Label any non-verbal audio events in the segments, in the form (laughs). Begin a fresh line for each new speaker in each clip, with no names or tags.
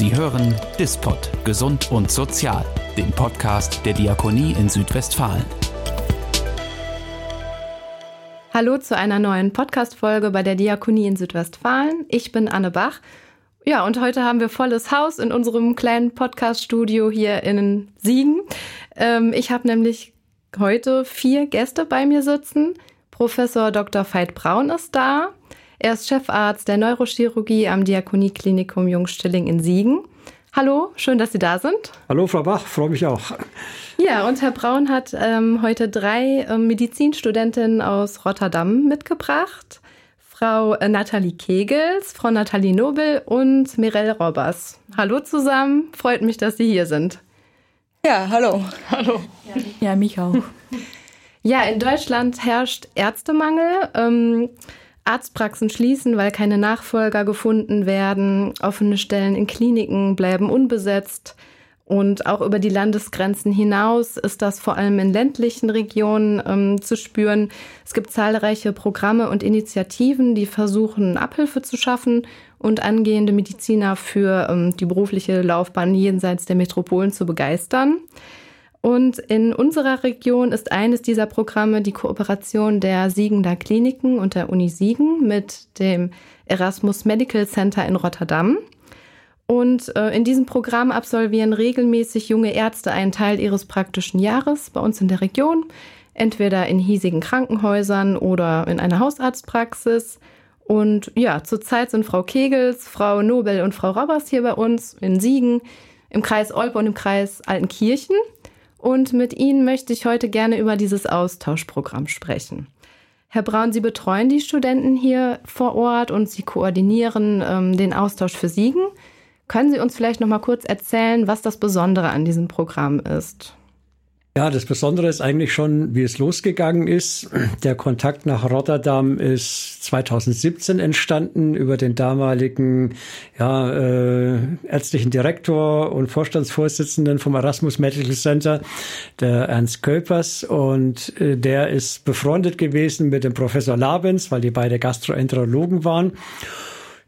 Sie hören Dispot Gesund und Sozial, den Podcast der Diakonie in Südwestfalen.
Hallo zu einer neuen Podcast-Folge bei der Diakonie in Südwestfalen. Ich bin Anne Bach. Ja, und heute haben wir volles Haus in unserem kleinen Podcast-Studio hier in Siegen. Ähm, ich habe nämlich heute vier Gäste bei mir sitzen. Professor Dr. Veit Braun ist da. Er ist Chefarzt der Neurochirurgie am Diakonieklinikum Jungstilling in Siegen. Hallo, schön, dass Sie da sind.
Hallo, Frau Bach, freue mich auch.
Ja, und Herr Braun hat ähm, heute drei ähm, Medizinstudentinnen aus Rotterdam mitgebracht. Frau äh, Nathalie Kegels, Frau Nathalie Nobel und Mirelle Robbers. Hallo zusammen, freut mich, dass Sie hier sind.
Ja, hallo.
Hallo.
Ja, mich auch.
Ja, in Deutschland herrscht Ärztemangel. Ähm, Arztpraxen schließen, weil keine Nachfolger gefunden werden. Offene Stellen in Kliniken bleiben unbesetzt. Und auch über die Landesgrenzen hinaus ist das vor allem in ländlichen Regionen ähm, zu spüren. Es gibt zahlreiche Programme und Initiativen, die versuchen, Abhilfe zu schaffen und angehende Mediziner für ähm, die berufliche Laufbahn jenseits der Metropolen zu begeistern. Und in unserer Region ist eines dieser Programme die Kooperation der Siegender Kliniken und der Uni Siegen mit dem Erasmus Medical Center in Rotterdam. Und äh, in diesem Programm absolvieren regelmäßig junge Ärzte einen Teil ihres praktischen Jahres bei uns in der Region, entweder in hiesigen Krankenhäusern oder in einer Hausarztpraxis. Und ja, zurzeit sind Frau Kegels, Frau Nobel und Frau Robbers hier bei uns in Siegen, im Kreis Olpe und im Kreis Altenkirchen. Und mit Ihnen möchte ich heute gerne über dieses Austauschprogramm sprechen. Herr Braun, Sie betreuen die Studenten hier vor Ort und Sie koordinieren ähm, den Austausch für Siegen. Können Sie uns vielleicht noch mal kurz erzählen, was das Besondere an diesem Programm ist?
Ja, das Besondere ist eigentlich schon, wie es losgegangen ist. Der Kontakt nach Rotterdam ist 2017 entstanden über den damaligen ja, äh, ärztlichen Direktor und Vorstandsvorsitzenden vom Erasmus Medical Center, der Ernst Köpers. Und äh, der ist befreundet gewesen mit dem Professor Labens, weil die beide Gastroenterologen waren.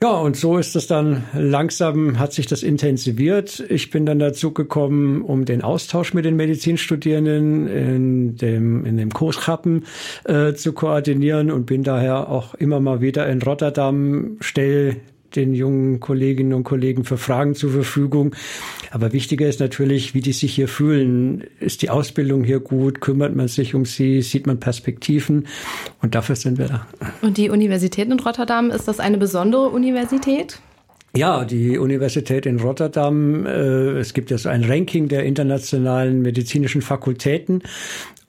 Ja, und so ist es dann langsam, hat sich das intensiviert. Ich bin dann dazu gekommen, um den Austausch mit den Medizinstudierenden in dem, in dem Kurschappen äh, zu koordinieren und bin daher auch immer mal wieder in Rotterdam, stelle den jungen Kolleginnen und Kollegen für Fragen zur Verfügung. Aber wichtiger ist natürlich, wie die sich hier fühlen. Ist die Ausbildung hier gut? Kümmert man sich um sie? Sieht man Perspektiven? Und dafür sind wir da.
Und die Universität in Rotterdam, ist das eine besondere Universität?
Ja, die Universität in Rotterdam, äh, es gibt ja so ein Ranking der internationalen medizinischen Fakultäten.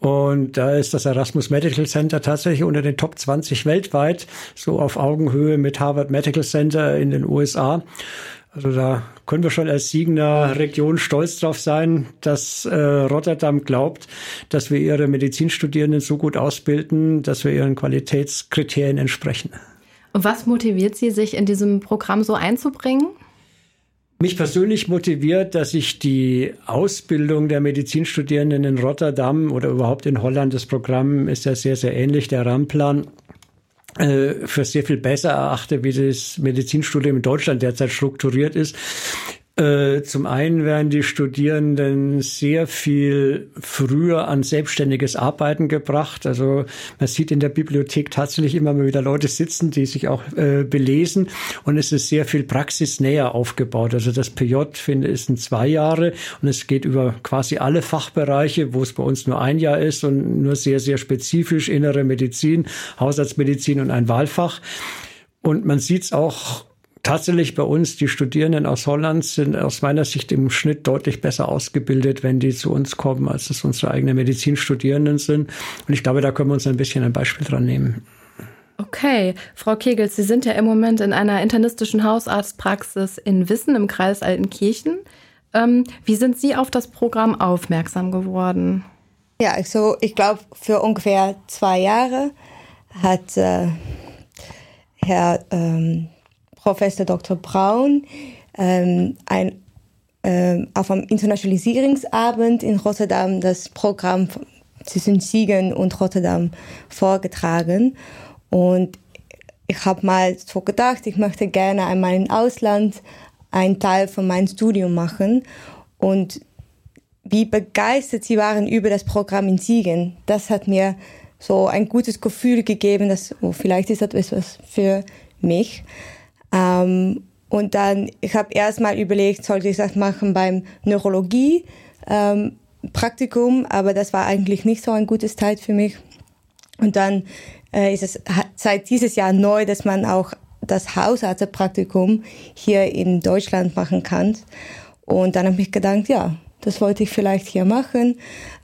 Und da ist das Erasmus Medical Center tatsächlich unter den Top 20 weltweit, so auf Augenhöhe mit Harvard Medical Center in den USA. Also da können wir schon als Siegener Region stolz drauf sein, dass äh, Rotterdam glaubt, dass wir ihre Medizinstudierenden so gut ausbilden, dass wir ihren Qualitätskriterien entsprechen.
Und was motiviert Sie, sich in diesem Programm so einzubringen?
Mich persönlich motiviert, dass ich die Ausbildung der Medizinstudierenden in Rotterdam oder überhaupt in Holland, das Programm ist ja sehr, sehr ähnlich, der Rahmenplan, äh, für sehr viel besser erachte, wie das Medizinstudium in Deutschland derzeit strukturiert ist. Äh, zum einen werden die Studierenden sehr viel früher an selbstständiges Arbeiten gebracht. Also man sieht in der Bibliothek tatsächlich immer mal wieder Leute sitzen, die sich auch äh, belesen und es ist sehr viel praxisnäher aufgebaut. Also das PJ finde ich sind zwei Jahre und es geht über quasi alle Fachbereiche, wo es bei uns nur ein Jahr ist und nur sehr, sehr spezifisch innere Medizin, Haushaltsmedizin und ein Wahlfach. Und man sieht es auch tatsächlich bei uns, die Studierenden aus Holland sind aus meiner Sicht im Schnitt deutlich besser ausgebildet, wenn die zu uns kommen, als es unsere eigenen Medizinstudierenden sind. Und ich glaube, da können wir uns ein bisschen ein Beispiel dran nehmen.
Okay, Frau Kegels, Sie sind ja im Moment in einer internistischen Hausarztpraxis in Wissen im Kreis Altenkirchen. Ähm, wie sind Sie auf das Programm aufmerksam geworden?
Ja, also ich glaube, für ungefähr zwei Jahre hat äh, Herr ähm, Professor Dr. Braun ähm, ein, ähm, auf einem Internationalisierungsabend in Rotterdam das Programm zwischen Siegen und Rotterdam vorgetragen. Und ich habe mal so gedacht, ich möchte gerne einmal im Ausland einen Teil von meinem Studium machen. Und wie begeistert sie waren über das Programm in Siegen, das hat mir so ein gutes Gefühl gegeben, dass oh, vielleicht ist das etwas für mich. Ähm, und dann, ich habe erstmal überlegt, sollte ich das machen beim Neurologie ähm, Praktikum, aber das war eigentlich nicht so ein gutes Zeit für mich. Und dann äh, ist es seit dieses Jahr neu, dass man auch das Hausarztpraktikum hier in Deutschland machen kann. Und dann habe ich gedacht, ja, das wollte ich vielleicht hier machen.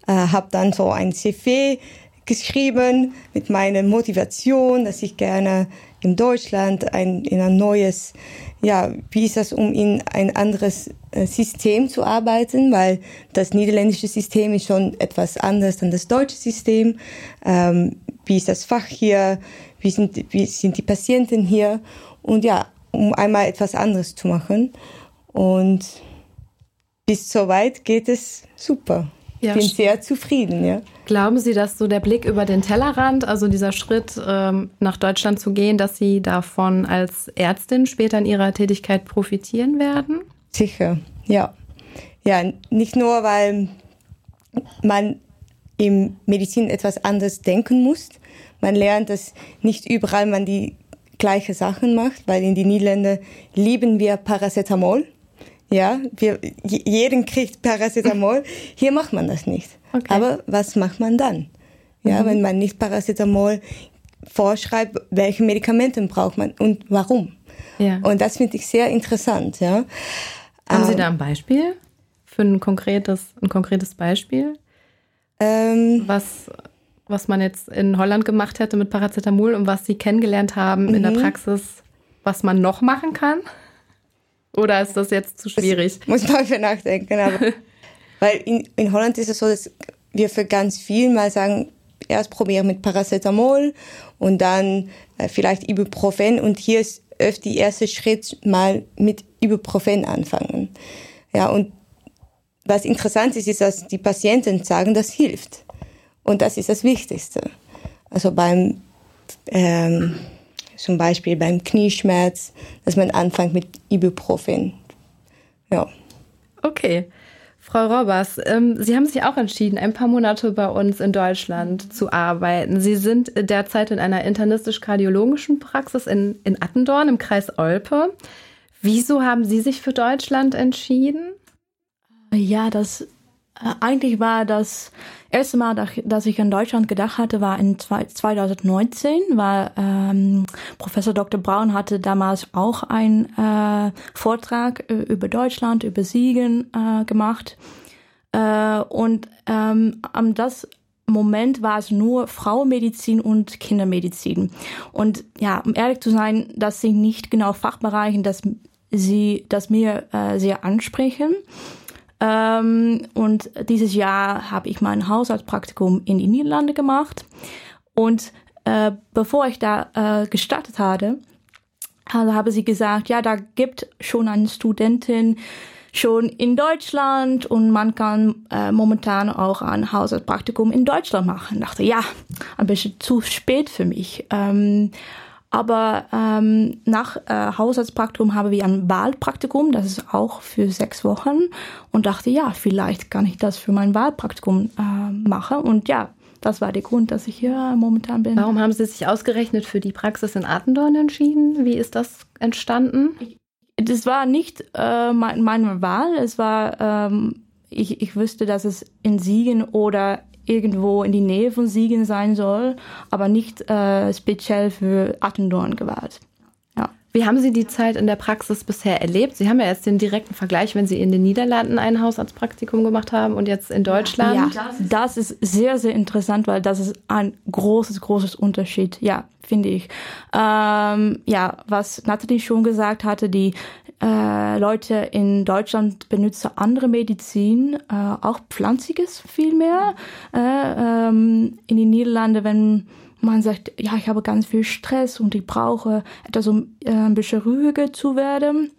Äh, habe dann so ein CV geschrieben mit meiner Motivation, dass ich gerne in Deutschland ein, in ein neues, ja, wie ist das, um in ein anderes äh, System zu arbeiten, weil das niederländische System ist schon etwas anders als das deutsche System. Ähm, wie ist das Fach hier? Wie sind, wie sind die Patienten hier? Und ja, um einmal etwas anderes zu machen. Und bis soweit geht es super. Ja. Bin sehr zufrieden, ja.
Glauben Sie, dass so der Blick über den Tellerrand, also dieser Schritt ähm, nach Deutschland zu gehen, dass Sie davon als Ärztin später in Ihrer Tätigkeit profitieren werden?
Sicher, ja. Ja, nicht nur, weil man im Medizin etwas anderes denken muss. Man lernt, dass nicht überall man die gleiche Sachen macht, weil in den Niederlanden lieben wir Paracetamol. Ja, wir, jeden kriegt Paracetamol. Hier macht man das nicht. Okay. Aber was macht man dann? Ja, mhm. wenn man nicht Paracetamol vorschreibt, welche Medikamente braucht man und warum? Ja. Und das finde ich sehr interessant. Ja.
Haben Sie ähm, da ein Beispiel für ein konkretes, ein konkretes Beispiel? Ähm, was, was man jetzt in Holland gemacht hätte mit Paracetamol und was Sie kennengelernt haben in der mhm. Praxis, was man noch machen kann? Oder ist das jetzt zu schwierig?
Das (laughs) muss man für nachdenken. Aber, (laughs) weil in, in Holland ist es so, dass wir für ganz viel mal sagen, erst probieren mit Paracetamol und dann äh, vielleicht Ibuprofen. Und hier ist öfter der erste Schritt mal mit Ibuprofen anfangen. Ja, und was interessant ist, ist, dass die Patienten sagen, das hilft. Und das ist das Wichtigste. Also beim ähm, zum Beispiel beim Knieschmerz, dass man anfängt mit Ibuprofen. Ja.
Okay. Frau Robbers, ähm, Sie haben sich auch entschieden, ein paar Monate bei uns in Deutschland zu arbeiten. Sie sind derzeit in einer internistisch-kardiologischen Praxis in, in Attendorn im Kreis Olpe. Wieso haben Sie sich für Deutschland entschieden?
Ja, das eigentlich war das erste Mal, dass ich an Deutschland gedacht hatte, war in 2019, weil ähm, Professor Dr. Braun hatte damals auch einen äh, Vortrag äh, über Deutschland, über Siegen äh, gemacht. Äh, und ähm, am das Moment war es nur Frauenmedizin und Kindermedizin. Und ja, um ehrlich zu sein, das sind nicht genau Fachbereiche, dass sie, das mir äh, sehr ansprechen. Ähm, und dieses Jahr habe ich mein Haushaltspraktikum in die Niederlande gemacht. Und äh, bevor ich da äh, gestartet hatte, also habe sie gesagt, ja, da gibt schon eine Studentin schon in Deutschland und man kann äh, momentan auch ein Haushaltspraktikum in Deutschland machen. Ich dachte, ja, ein bisschen zu spät für mich. Ähm, aber ähm, nach äh, Haushaltspraktikum haben wir ein Wahlpraktikum, das ist auch für sechs Wochen und dachte, ja, vielleicht kann ich das für mein Wahlpraktikum äh, machen. Und ja, das war der Grund, dass ich hier momentan bin.
Warum haben Sie sich ausgerechnet für die Praxis in Attendorn entschieden? Wie ist das entstanden?
Das war nicht äh, mein, meine Wahl. Es war, ähm, ich, ich wüsste, dass es in Siegen oder irgendwo in die Nähe von Siegen sein soll, aber nicht äh, speziell für Attendorn gewählt.
Wie haben Sie die Zeit in der Praxis bisher erlebt? Sie haben ja jetzt den direkten Vergleich, wenn Sie in den Niederlanden ein Hausarztpraktikum gemacht haben und jetzt in Deutschland.
Ja, das ist sehr, sehr interessant, weil das ist ein großes, großes Unterschied. Ja, finde ich. Ähm, ja, was Nathalie schon gesagt hatte, die äh, Leute in Deutschland benutzen andere Medizin, äh, auch pflanziges viel mehr. Äh, ähm, in den Niederlanden, wenn man sagt, ja, ich habe ganz viel Stress und ich brauche etwas, um äh, ein bisschen ruhiger zu werden,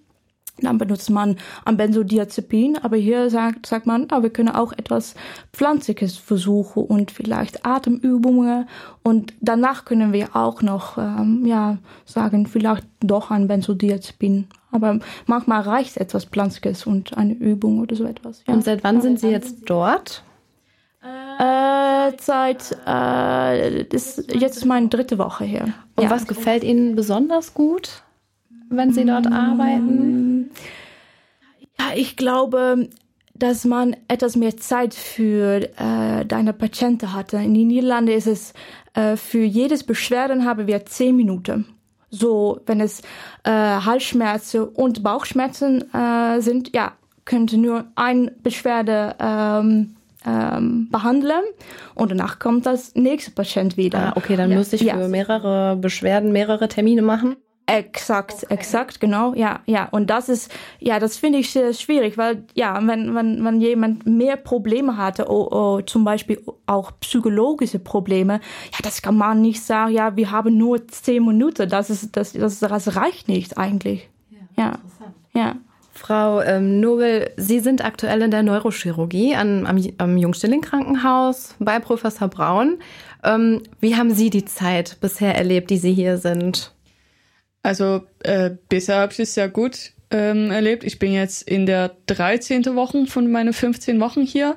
dann benutzt man ein Benzodiazepin, aber hier sagt, sagt man, ah, wir können auch etwas Pflanzliches versuchen und vielleicht Atemübungen und danach können wir auch noch ähm, ja, sagen, vielleicht doch ein Benzodiazepin. Aber manchmal reicht etwas Pflanzliches und eine Übung oder so etwas.
Ja. Und seit wann sind Sie jetzt dort?
Äh, seit äh, das, jetzt ist meine dritte Woche hier.
Und ja. was gefällt Ihnen besonders gut? wenn Sie dort arbeiten?
Ja, ich glaube, dass man etwas mehr Zeit für äh, deine Patienten hatte. In den Niederlanden ist es äh, für jedes Beschwerden haben wir zehn Minuten. So, wenn es äh, Halsschmerzen und Bauchschmerzen äh, sind, ja, könnte nur ein Beschwerde ähm, ähm, behandeln und danach kommt das nächste Patient wieder.
Ah, okay, dann ja. muss ich für mehrere Beschwerden mehrere Termine machen.
Exakt, okay. exakt, genau, ja, ja. Und das ist, ja, das finde ich sehr schwierig, weil, ja, wenn, wenn, wenn jemand mehr Probleme hatte, oh, oh, zum Beispiel auch psychologische Probleme, ja, das kann man nicht sagen, ja, wir haben nur zehn Minuten, das ist, das, das, das reicht nicht eigentlich. Ja, ja. ja.
Frau ähm, Nobel, Sie sind aktuell in der Neurochirurgie an, am, am Jungstilling-Krankenhaus bei Professor Braun. Ähm, wie haben Sie die Zeit bisher erlebt, die Sie hier sind?
Also äh, bisher habe ich es sehr gut ähm, erlebt. Ich bin jetzt in der 13. Woche von meinen 15 Wochen hier.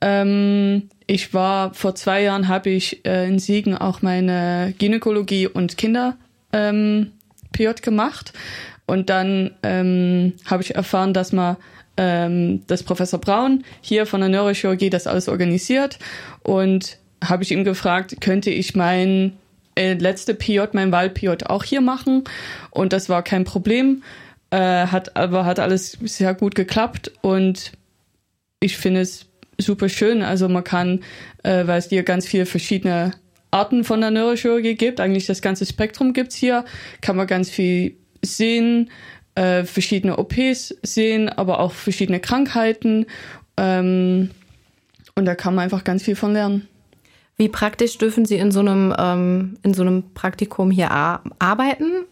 Ähm, ich war vor zwei Jahren habe ich äh, in Siegen auch meine Gynäkologie und Kinder ähm, PJ gemacht und dann ähm, habe ich erfahren, dass man ähm, dass Professor Braun hier von der Neurochirurgie das alles organisiert und habe ich ihm gefragt, könnte ich mein äh, letzte PJ, mein Wahl-PJ auch hier machen und das war kein Problem. Äh, hat aber hat alles sehr gut geklappt und ich finde es super schön. Also man kann, äh, weil es hier ganz viele verschiedene Arten von der Neurochirurgie gibt, eigentlich das ganze Spektrum gibt's hier, kann man ganz viel sehen, äh, verschiedene OPs sehen, aber auch verschiedene Krankheiten. Ähm, und da kann man einfach ganz viel von lernen.
Wie praktisch dürfen Sie in so einem, ähm, in so einem Praktikum hier arbeiten?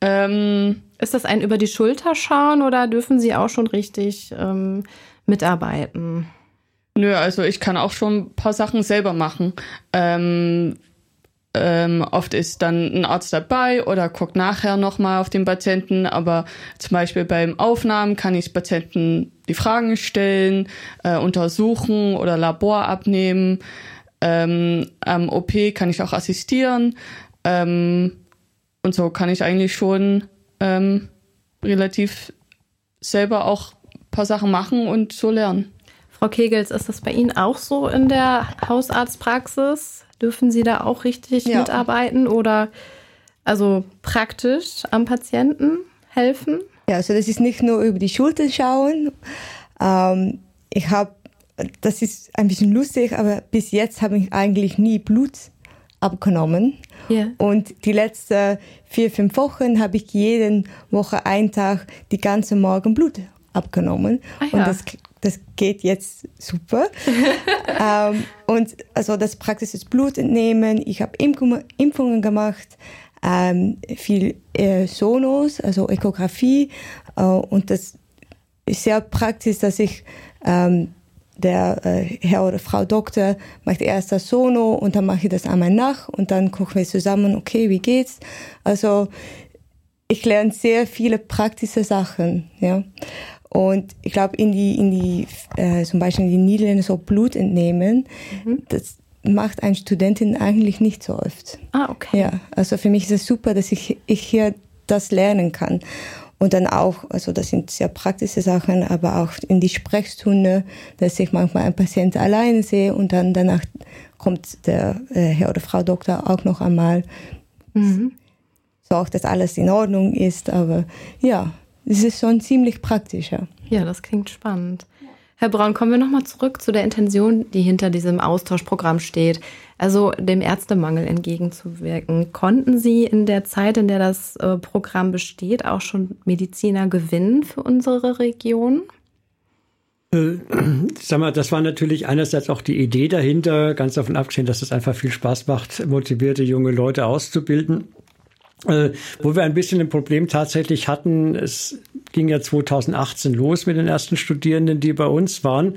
Ähm, ist das ein über die Schulter schauen oder dürfen Sie auch schon richtig ähm, mitarbeiten?
Nö, also ich kann auch schon ein paar Sachen selber machen. Ähm, ähm, oft ist dann ein Arzt dabei oder guckt nachher nochmal auf den Patienten, aber zum Beispiel beim Aufnahmen kann ich Patienten die Fragen stellen, äh, untersuchen oder Labor abnehmen. Ähm, am OP kann ich auch assistieren ähm, und so kann ich eigentlich schon ähm, relativ selber auch ein paar Sachen machen und so lernen.
Frau Kegels, ist das bei Ihnen auch so in der Hausarztpraxis? Dürfen Sie da auch richtig ja. mitarbeiten oder also praktisch am Patienten helfen?
Ja, also das ist nicht nur über die Schulter schauen. Ähm, ich habe, das ist ein bisschen lustig, aber bis jetzt habe ich eigentlich nie Blut abgenommen. Yeah. Und die letzten vier, fünf Wochen habe ich jeden Woche einen Tag die ganze Morgen Blut abgenommen. Ah, ja. Und das das geht jetzt super. (laughs) ähm, und also das Praxis ist Blut entnehmen. Ich habe Impfungen gemacht, ähm, viel äh, Sonos, also Echografie. Äh, und das ist sehr praktisch, dass ich ähm, der äh, Herr oder Frau Doktor macht erst das Sono und dann mache ich das einmal nach und dann gucken wir zusammen, okay, wie geht's? Also ich lerne sehr viele praktische Sachen, ja. Und ich glaube, in die, in die, äh, zum Beispiel in die Niederlande so Blut entnehmen, mhm. das macht eine Studentin eigentlich nicht so oft.
Ah, okay.
Ja, also für mich ist es super, dass ich, ich hier das lernen kann. Und dann auch, also das sind sehr praktische Sachen, aber auch in die Sprechstunde, dass ich manchmal einen Patienten alleine sehe und dann danach kommt der äh, Herr oder Frau Doktor auch noch einmal. Mhm. Sorgt, dass alles in Ordnung ist, aber ja, es ist schon ziemlich praktisch, ja.
Ja, das klingt spannend. Herr Braun, kommen wir nochmal zurück zu der Intention, die hinter diesem Austauschprogramm steht, also dem Ärztemangel entgegenzuwirken. Konnten Sie in der Zeit, in der das äh, Programm besteht, auch schon Mediziner gewinnen für unsere Region?
Äh, sag mal, das war natürlich einerseits auch die Idee dahinter, ganz davon abgesehen, dass es einfach viel Spaß macht, motivierte junge Leute auszubilden. Äh, wo wir ein bisschen ein Problem tatsächlich hatten, es ging ja 2018 los mit den ersten Studierenden, die bei uns waren.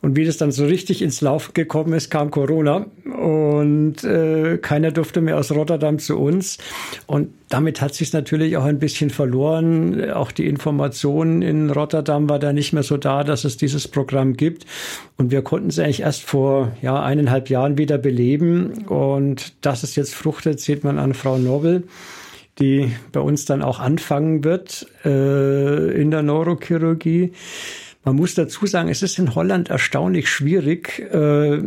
Und wie das dann so richtig ins Laufen gekommen ist, kam Corona und äh, keiner durfte mehr aus Rotterdam zu uns. Und damit hat sich natürlich auch ein bisschen verloren. Auch die Information in Rotterdam war da nicht mehr so da, dass es dieses Programm gibt. Und wir konnten es eigentlich erst vor ja, eineinhalb Jahren wieder beleben. Und dass es jetzt fruchtet, sieht man an Frau Nobel die bei uns dann auch anfangen wird äh, in der Neurochirurgie. Man muss dazu sagen, es ist in Holland erstaunlich schwierig, äh,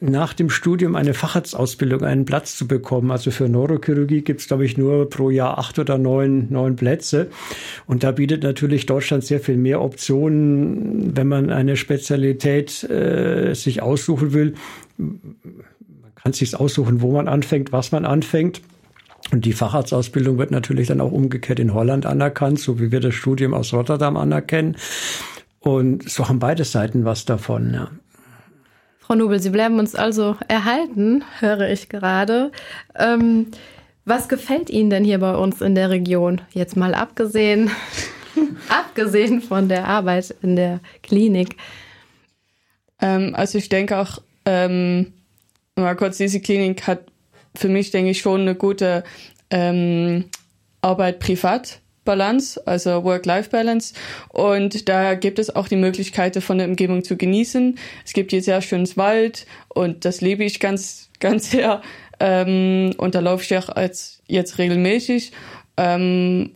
nach dem Studium eine Facharztausbildung einen Platz zu bekommen. Also für Neurochirurgie gibt es, glaube ich, nur pro Jahr acht oder neun, neun Plätze. Und da bietet natürlich Deutschland sehr viel mehr Optionen, wenn man eine Spezialität äh, sich aussuchen will. Man kann sich aussuchen, wo man anfängt, was man anfängt. Und die Facharztausbildung wird natürlich dann auch umgekehrt in Holland anerkannt, so wie wir das Studium aus Rotterdam anerkennen. Und so haben beide Seiten was davon, ja.
Frau Nobel, Sie bleiben uns also erhalten, höre ich gerade. Ähm, was gefällt Ihnen denn hier bei uns in der Region? Jetzt mal abgesehen, (laughs) abgesehen von der Arbeit in der Klinik.
Ähm, also ich denke auch, ähm, mal kurz, diese Klinik hat für mich, denke ich, schon eine gute ähm, Arbeit privat Balance, also Work-Life-Balance. Und da gibt es auch die Möglichkeit, von der Umgebung zu genießen. Es gibt hier sehr schönes Wald und das lebe ich ganz, (laughs) ganz sehr. Ähm, und da laufe ich auch als jetzt regelmäßig. Ähm,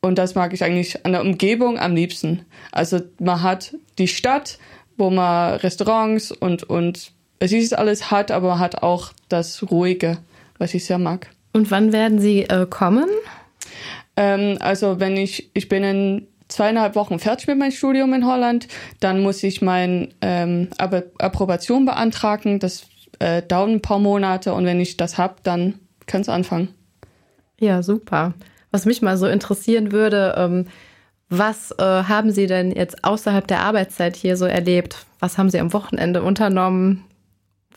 und das mag ich eigentlich an der Umgebung am liebsten. Also man hat die Stadt, wo man Restaurants und, und es ist alles hat, aber man hat auch das Ruhige, was ich sehr mag.
Und wann werden Sie äh, kommen?
Ähm, also wenn ich, ich bin in zweieinhalb Wochen fertig mit meinem Studium in Holland, dann muss ich meine ähm, Approbation beantragen. Das äh, dauert ein paar Monate und wenn ich das habe, dann kann es anfangen.
Ja, super. Was mich mal so interessieren würde, ähm, was äh, haben Sie denn jetzt außerhalb der Arbeitszeit hier so erlebt? Was haben Sie am Wochenende unternommen,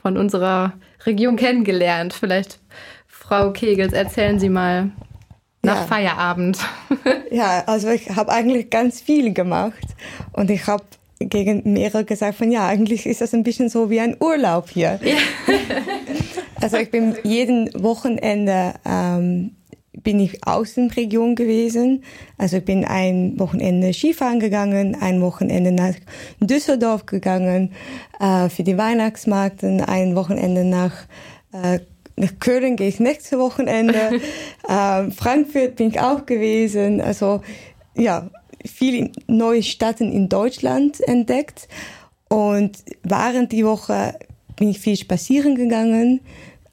von unserer Region kennengelernt? Vielleicht, Frau Kegels, erzählen Sie mal nach ja. Feierabend. (laughs)
ja, also ich habe eigentlich ganz viel gemacht und ich habe gegen mehrere gesagt von ja, eigentlich ist das ein bisschen so wie ein Urlaub hier. Ja. (laughs) also ich bin jeden Wochenende ähm, bin ich Außenregion gewesen. Also ich bin ein Wochenende Skifahren gegangen, ein Wochenende nach Düsseldorf gegangen äh, für die Weihnachtsmarkt, ein Wochenende nach äh, nach Köln gehe ich nächste Wochenende. (laughs) ähm, Frankfurt bin ich auch gewesen. Also ja, viele neue Städte in Deutschland entdeckt. Und während die Woche bin ich viel spazieren gegangen.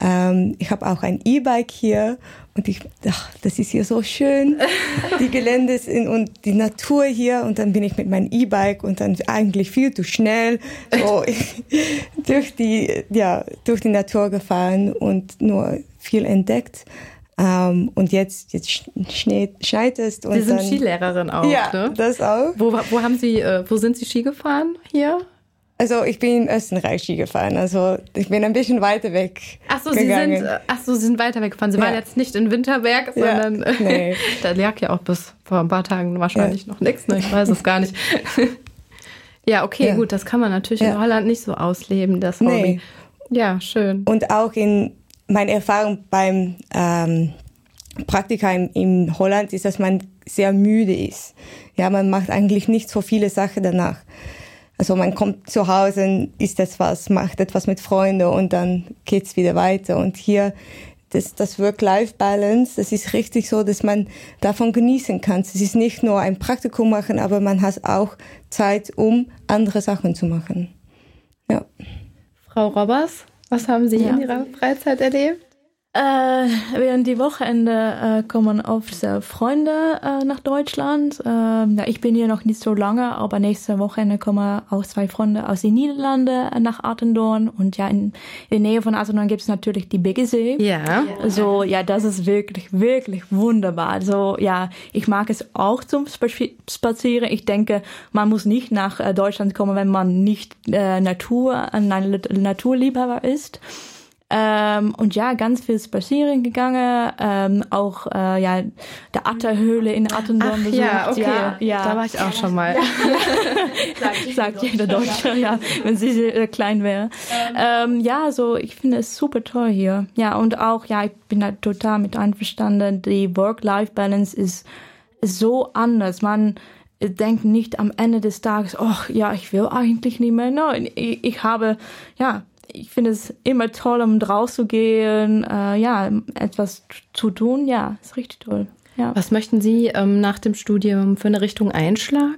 Ähm, ich habe auch ein E-Bike hier und ich, ach, das ist hier so schön, (laughs) die Gelände in, und die Natur hier. Und dann bin ich mit meinem E-Bike und dann eigentlich viel zu schnell so (laughs) durch die, ja, durch die Natur gefahren und nur viel entdeckt. Um, ähm, und jetzt, jetzt schneit, es. Und
Sie sind
dann,
Skilehrerin auch,
ja,
ne?
das auch.
Wo, wo haben Sie, äh, wo sind Sie Ski gefahren hier?
Also ich bin in Österreich Ski gefahren, also ich bin ein bisschen weiter weg.
Ach so, gegangen. Sie sind, ach so, Sie sind weiter weggefahren. Sie ja. waren jetzt nicht in Winterberg, sondern ja, nee. (laughs) da lag ja auch bis vor ein paar Tagen wahrscheinlich ja. noch nichts. Ne? Ich weiß es gar nicht. (laughs) ja, okay, gut, das kann man natürlich in Holland nicht so ausleben, das Hobby. Nee. Ja, schön.
Und auch in meiner Erfahrung beim ähm, Praktika in, in Holland ist, dass man sehr müde ist. Ja, man macht eigentlich nicht so viele Sachen danach. Also man kommt zu Hause, isst etwas, macht etwas mit Freunden und dann geht's wieder weiter. Und hier das, das Work-Life-Balance, das ist richtig so, dass man davon genießen kann. Es ist nicht nur ein Praktikum machen, aber man hat auch Zeit, um andere Sachen zu machen. Ja.
Frau Robbers, was haben Sie ja. in Ihrer Freizeit erlebt?
Äh, während die Wochenende äh, kommen oft äh, Freunde äh, nach Deutschland. Äh, ja, ich bin hier noch nicht so lange, aber nächste Wochenende kommen auch zwei Freunde aus den Niederlanden äh, nach Attendorn. Und ja, in, in der Nähe von Attendorn gibt es natürlich die Biggesee.
Ja.
So, ja, das ist wirklich, wirklich wunderbar. Also ja, ich mag es auch zum Spazieren. Ich denke, man muss nicht nach äh, Deutschland kommen, wenn man nicht äh, Natur, ein Naturliebhaber ist. Ähm, und ja, ganz viel spazieren gegangen, ähm, auch äh, ja der Atterhöhle in Attendorn besucht.
Ja, okay.
Ja, ja.
Da war ich auch schon mal. (laughs)
sagt jeder Deutsche, ja, wenn sie sehr klein wäre. Ähm, ja, so ich finde es super toll hier. Ja, und auch, ja, ich bin da total mit einverstanden. Die Work-Life-Balance ist, so anders. Man denkt nicht am Ende des Tages, oh ja, ich will eigentlich nicht mehr. Nein, ich, ich habe, ja, ich finde es immer toll, um rauszugehen, äh, ja, etwas zu tun. Ja, ist richtig toll. Ja.
Was möchten Sie ähm, nach dem Studium für eine Richtung einschlagen?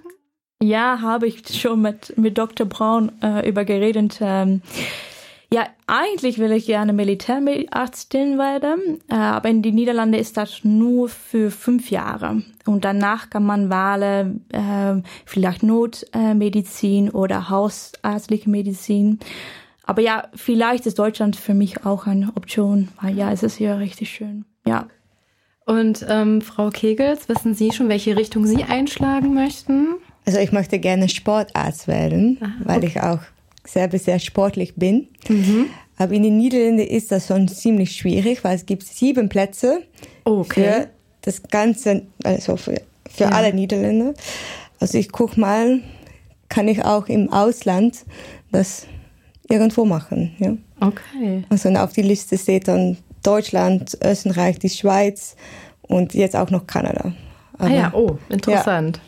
Ja, habe ich schon mit, mit Dr. Braun äh, über geredet. Ähm, ja, eigentlich will ich gerne Militärärztin werden, äh, aber in den Niederlanden ist das nur für fünf Jahre. Und danach kann man wählen, äh, vielleicht Notmedizin oder hausärztliche Medizin. Aber ja, vielleicht ist Deutschland für mich auch eine Option, weil ja, es ist hier richtig schön. Ja.
Und ähm, Frau Kegels, wissen Sie schon, welche Richtung Sie einschlagen möchten?
Also ich möchte gerne Sportarzt werden, Aha, weil ich auch selber sehr sportlich bin. Mhm. Aber in den Niederlanden ist das schon ziemlich schwierig, weil es gibt sieben Plätze okay. für das ganze, also für, für ja. alle Niederländer. Also ich gucke mal, kann ich auch im Ausland das irgendwo machen. Ja?
Okay.
Also auf die Liste steht dann Deutschland, Österreich, die Schweiz und jetzt auch noch Kanada.
Aber, ah ja, oh, interessant. Ja.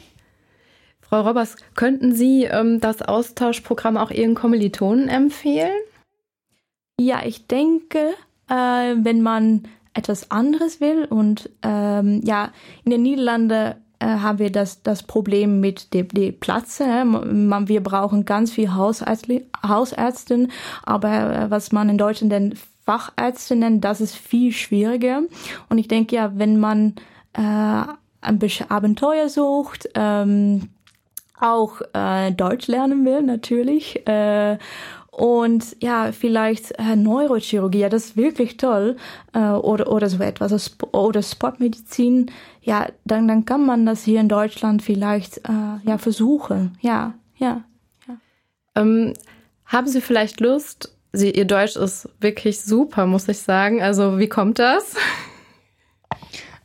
Frau Robbers, könnten Sie ähm, das Austauschprogramm auch Ihren Kommilitonen empfehlen?
Ja, ich denke, äh, wenn man etwas anderes will und ähm, ja, in den Niederlanden haben wir das, das Problem mit dem die Platz. Äh, man, wir brauchen ganz viel Hausärzte, Hausärzten, aber äh, was man in Deutschland denn Fachärzte nennt, das ist viel schwieriger. Und ich denke ja, wenn man äh, ein bisschen Abenteuer sucht, ähm, auch äh, Deutsch lernen will, natürlich. Äh, und ja, vielleicht äh, Neurochirurgie, ja, das ist wirklich toll. Äh, oder, oder so etwas. Also oder Sportmedizin, ja, dann, dann kann man das hier in Deutschland vielleicht äh, ja, versuchen. Ja, ja. ja.
Ähm, haben Sie vielleicht Lust? Sie, Ihr Deutsch ist wirklich super, muss ich sagen. Also, wie kommt das? (laughs)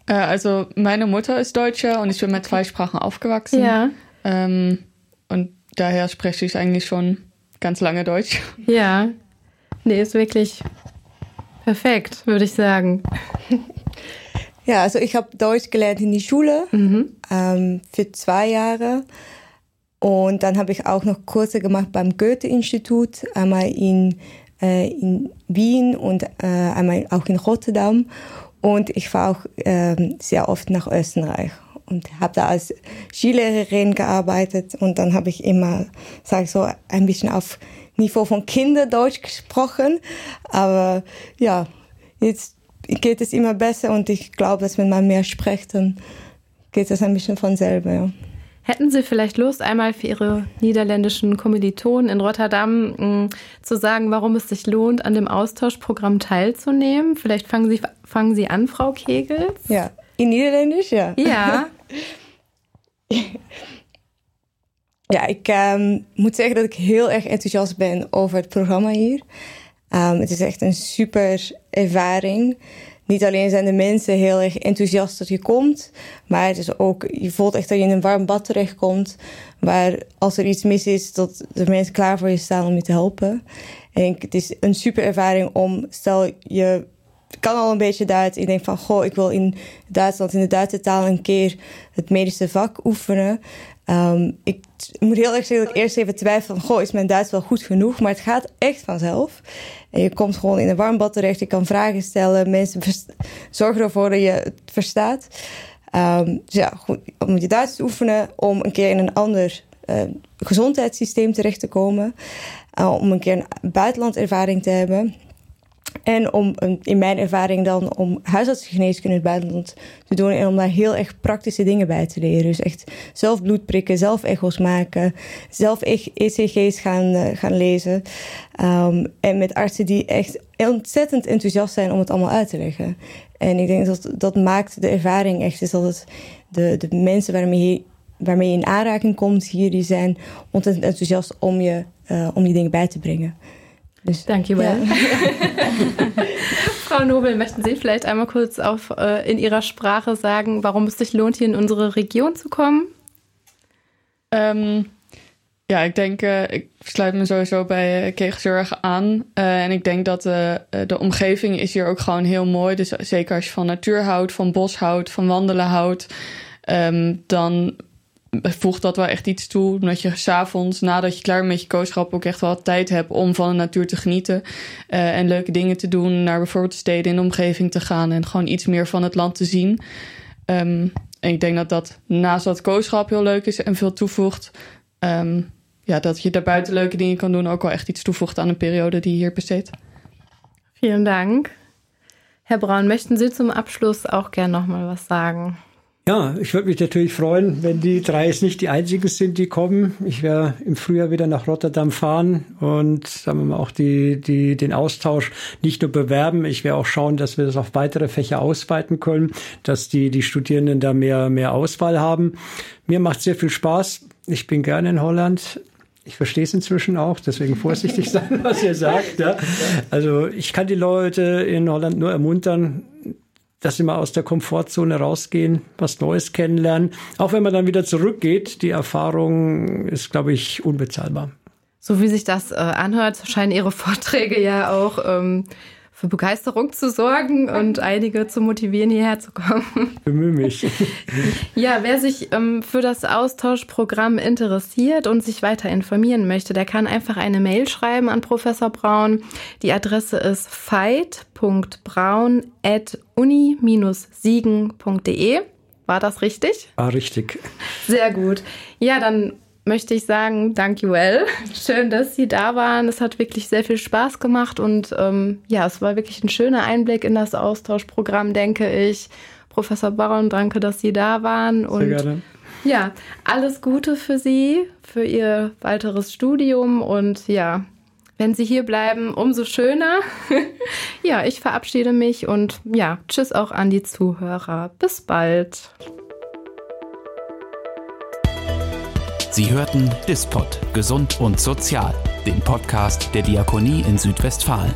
Äh, also, meine Mutter ist Deutsche und ich bin mit zwei Sprachen aufgewachsen.
Ja.
Ähm, und daher spreche ich eigentlich schon ganz lange Deutsch.
Ja, nee, ist wirklich perfekt, würde ich sagen. (laughs)
Ja, also ich habe Deutsch gelernt in die Schule mhm. ähm, für zwei Jahre. Und dann habe ich auch noch Kurse gemacht beim Goethe-Institut, einmal in, äh, in Wien und äh, einmal auch in Rotterdam. Und ich war auch äh, sehr oft nach Österreich und habe da als Skilehrerin gearbeitet und dann habe ich immer, sage ich so, ein bisschen auf Niveau von Kinderdeutsch gesprochen. Aber ja, jetzt geht es immer besser und ich glaube, dass wenn man mehr spricht, dann geht es ein bisschen von selber. Ja.
Hätten Sie vielleicht Lust, einmal für Ihre niederländischen Kommilitonen in Rotterdam mh, mm, zu sagen, warum es sich lohnt, an dem Austauschprogramm teilzunehmen? Vielleicht fangen Sie, fangen Sie an, Frau Kegels.
Ja, in Niederländisch, ja.
Ja. (laughs)
ja, ik um, moet zeggen dat ik heel erg enthousiast ben over het programma hier. Um, het is echt een super ervaring. Niet alleen zijn de mensen heel erg enthousiast dat je komt, maar het is ook, je voelt echt dat je in een warm bad terechtkomt, waar als er iets mis is, dat de mensen klaar voor je staan om je te helpen. En het is een super ervaring om, stel je kan al een beetje Duits. Ik denk van, goh, ik wil in Duitsland in de Duitse taal een keer het medische vak oefenen. Um, ik moet heel erg zeggen dat ik eerst even twijfel van, goh, is mijn Duits wel goed genoeg? Maar het gaat echt vanzelf. En je komt gewoon in een warmbad terecht, je kan vragen stellen, mensen zorgen ervoor dat je het verstaat. Um, dus ja, goed, om je Duits te oefenen, om een keer in een ander uh, gezondheidssysteem terecht te komen. Uh, om een keer een buitenlandervaring te hebben. En om, in mijn ervaring dan, om huisartsengeneeskunde in het buitenland te doen. En om daar heel erg praktische dingen bij te leren. Dus echt zelf bloed prikken, zelf echo's maken. Zelf ECG's gaan, uh, gaan lezen. Um, en met artsen die echt ontzettend enthousiast zijn om het allemaal uit te leggen. En ik denk dat dat maakt de ervaring echt. Is dat het de, de mensen waarmee je, waarmee je in aanraking komt hier, die zijn ontzettend enthousiast om je, uh, om je dingen bij te brengen.
Danke, well. Ja. (laughs) Frau Nobel, möchten Sie vielleicht einmal kurz auf, äh, in Ihrer Sprache sagen, warum es sich lohnt, hier in unsere Region zu kommen?
Um, ja, ik denk, uh, ik sluit me sowieso bij Keegzorg aan. Uh, en ik denk dat de, de omgeving is hier ook gewoon heel mooi. Dus zeker als je van natuur houdt, van bos houdt, van wandelen houdt, um, dan voegt dat wel echt iets toe. Omdat je s'avonds, nadat je klaar bent met je kooschap, ook echt wel tijd hebt om van de natuur te genieten. Uh, en leuke dingen te doen. Naar bijvoorbeeld steden in de omgeving te gaan. En gewoon iets meer van het land te zien. Um, en ik denk dat dat naast dat kooschap heel leuk is en veel toevoegt. Um, ja, dat je daarbuiten leuke dingen kan doen. Ook wel echt iets toevoegt aan een periode die je hier besteedt.
Vielen Dank. Herr Braun, möchten Sie zum Abschluss auch gerne noch mal was sagen?
Ja, ich würde mich natürlich freuen, wenn die drei es nicht die einzigen sind, die kommen. Ich werde im Frühjahr wieder nach Rotterdam fahren und sagen wir mal auch die, die, den Austausch nicht nur bewerben. Ich werde auch schauen, dass wir das auf weitere Fächer ausweiten können, dass die, die Studierenden da mehr, mehr Auswahl haben. Mir macht sehr viel Spaß. Ich bin gerne in Holland. Ich verstehe es inzwischen auch, deswegen vorsichtig (laughs) sein, was ihr sagt. Ja. Also ich kann die Leute in Holland nur ermuntern, dass sie mal aus der Komfortzone rausgehen, was Neues kennenlernen. Auch wenn man dann wieder zurückgeht, die Erfahrung ist, glaube ich, unbezahlbar.
So wie sich das äh, anhört, scheinen Ihre Vorträge ja auch ähm, für Begeisterung zu sorgen und einige zu motivieren, hierher zu kommen.
Bemühe mich.
ja, wer sich ähm, für das Austauschprogramm interessiert und sich weiter informieren möchte, der kann einfach eine Mail schreiben an Professor Braun. Die Adresse ist fight.braun.uni-siegen.de. War das richtig?
War richtig.
Sehr gut. Ja, dann möchte ich sagen, danke well. (laughs) Schön, dass Sie da waren. Es hat wirklich sehr viel Spaß gemacht und ähm, ja, es war wirklich ein schöner Einblick in das Austauschprogramm, denke ich. Professor Baron, danke, dass Sie da waren.
Und sehr gerne.
Ja, alles Gute für Sie, für Ihr weiteres Studium und ja, wenn Sie hier bleiben, umso schöner. (laughs) ja, ich verabschiede mich und ja, tschüss auch an die Zuhörer. Bis bald.
Sie hörten Dispot, Gesund und Sozial, den Podcast der Diakonie in Südwestfalen.